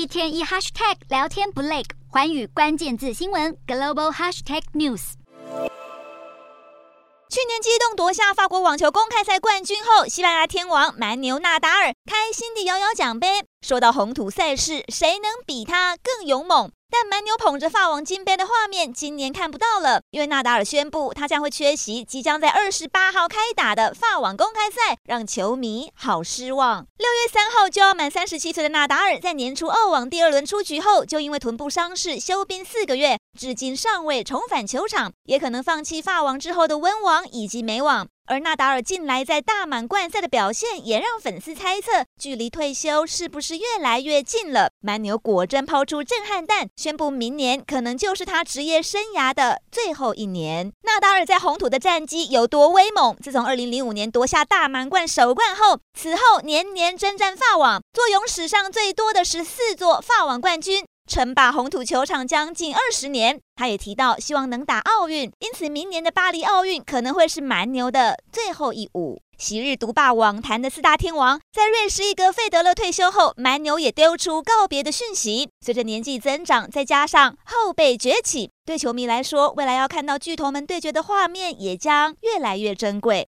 一天一 hashtag 聊天不累，寰宇关键字新闻 global hashtag news。去年激动夺下法国网球公开赛冠军后，西班牙天王蛮牛纳达尔开心地摇摇奖杯。说到红土赛事，谁能比他更勇猛？但蛮牛捧着法网金杯的画面，今年看不到了，因为纳达尔宣布他将会缺席即将在二十八号开打的法网公开赛，让球迷好失望。六月三号就要满三十七岁的纳达尔，在年初澳网第二轮出局后，就因为臀部伤势休兵四个月，至今尚未重返球场，也可能放弃法网之后的温网以及美网。而纳达尔近来在大满贯赛的表现，也让粉丝猜测，距离退休是不是越来越近了？蛮牛果真抛出震撼弹，宣布明年可能就是他职业生涯的最后一年。纳达尔在红土的战绩有多威猛？自从2005年夺下大满贯首冠后，此后年年征战法网，坐拥史上最多的十四座法网冠军。称霸红土球场将近二十年，他也提到希望能打奥运，因此明年的巴黎奥运可能会是蛮牛的最后一舞。昔日独霸网坛的四大天王，在瑞士一哥费德勒退休后，蛮牛也丢出告别的讯息。随着年纪增长，再加上后辈崛起，对球迷来说，未来要看到巨头们对决的画面也将越来越珍贵。